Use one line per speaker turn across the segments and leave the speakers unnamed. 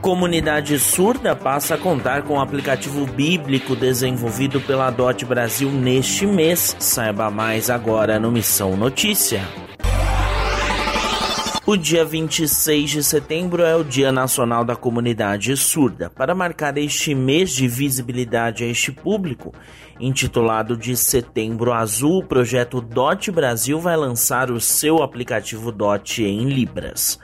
Comunidade surda passa a contar com o aplicativo bíblico desenvolvido pela DOT Brasil neste mês. Saiba mais agora no Missão Notícia. O dia 26 de setembro é o Dia Nacional da Comunidade Surda. Para marcar este mês de visibilidade a este público, intitulado de Setembro Azul, o projeto DOT Brasil vai lançar o seu aplicativo DOT em Libras.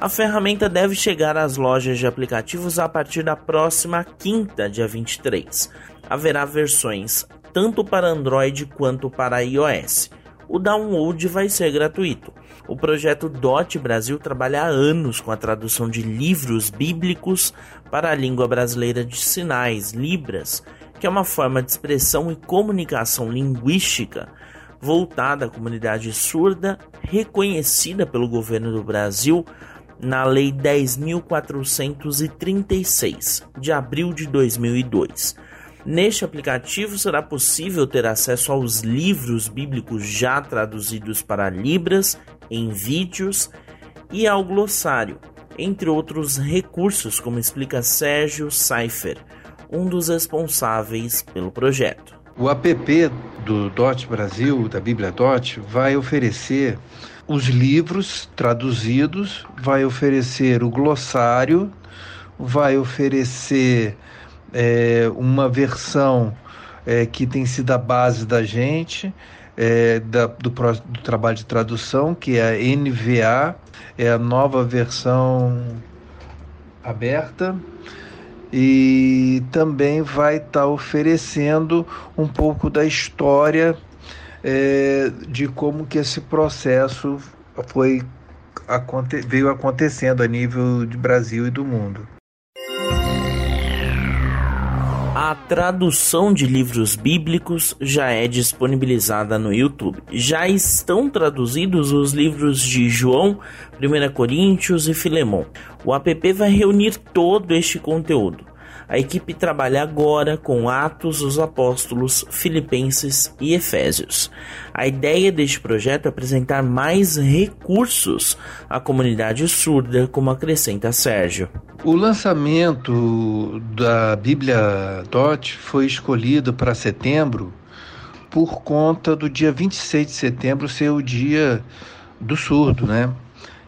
A ferramenta deve chegar às lojas de aplicativos a partir da próxima quinta, dia 23. Haverá versões tanto para Android quanto para iOS o download vai ser gratuito. O projeto DOT Brasil trabalha há anos com a tradução de livros bíblicos para a língua brasileira de sinais, Libras, que é uma forma de expressão e comunicação linguística voltada à comunidade surda, reconhecida pelo governo do Brasil na Lei 10.436, de abril de 2002. Neste aplicativo será possível ter acesso aos livros bíblicos já traduzidos para Libras, em vídeos e ao glossário, entre outros recursos, como explica Sérgio Seifer, um dos responsáveis pelo projeto.
O app do DOT Brasil, da Bíblia DOT, vai oferecer os livros traduzidos, vai oferecer o glossário, vai oferecer é, uma versão é, que tem sido a base da gente, é, da, do, do, trabalho de tradução, que é a NVA, é a nova versão aberta, e também vai estar tá oferecendo um pouco da história é, de como que esse processo foi veio acontecendo a nível de Brasil e do mundo.
A tradução de livros bíblicos já é disponibilizada no YouTube. Já estão traduzidos os livros de João, 1 Coríntios e Filemão. O app vai reunir todo este conteúdo. A equipe trabalha agora com Atos dos Apóstolos, Filipenses e Efésios. A ideia deste projeto é apresentar mais recursos à comunidade surda, como acrescenta Sérgio.
O lançamento da Bíblia DOT foi escolhido para setembro por conta do dia 26 de setembro ser o dia do surdo, né?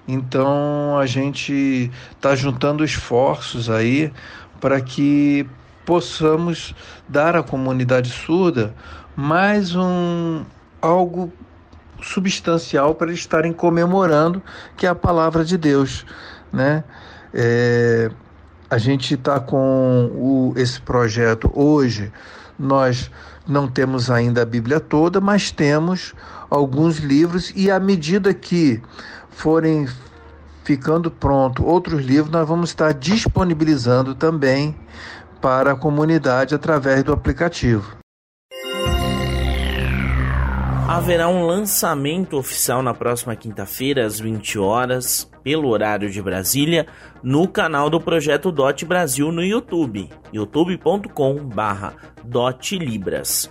Então a gente está juntando esforços aí para que possamos dar à comunidade surda mais um algo substancial para eles estarem comemorando, que é a palavra de Deus, né? É, a gente está com o, esse projeto hoje. Nós não temos ainda a Bíblia toda, mas temos alguns livros e à medida que forem ficando pronto outros livros, nós vamos estar disponibilizando também para a comunidade através do aplicativo.
Haverá um lançamento oficial na próxima quinta-feira, às 20 horas, pelo horário de Brasília, no canal do Projeto Dot Brasil no YouTube, youtube.com/dotlibras.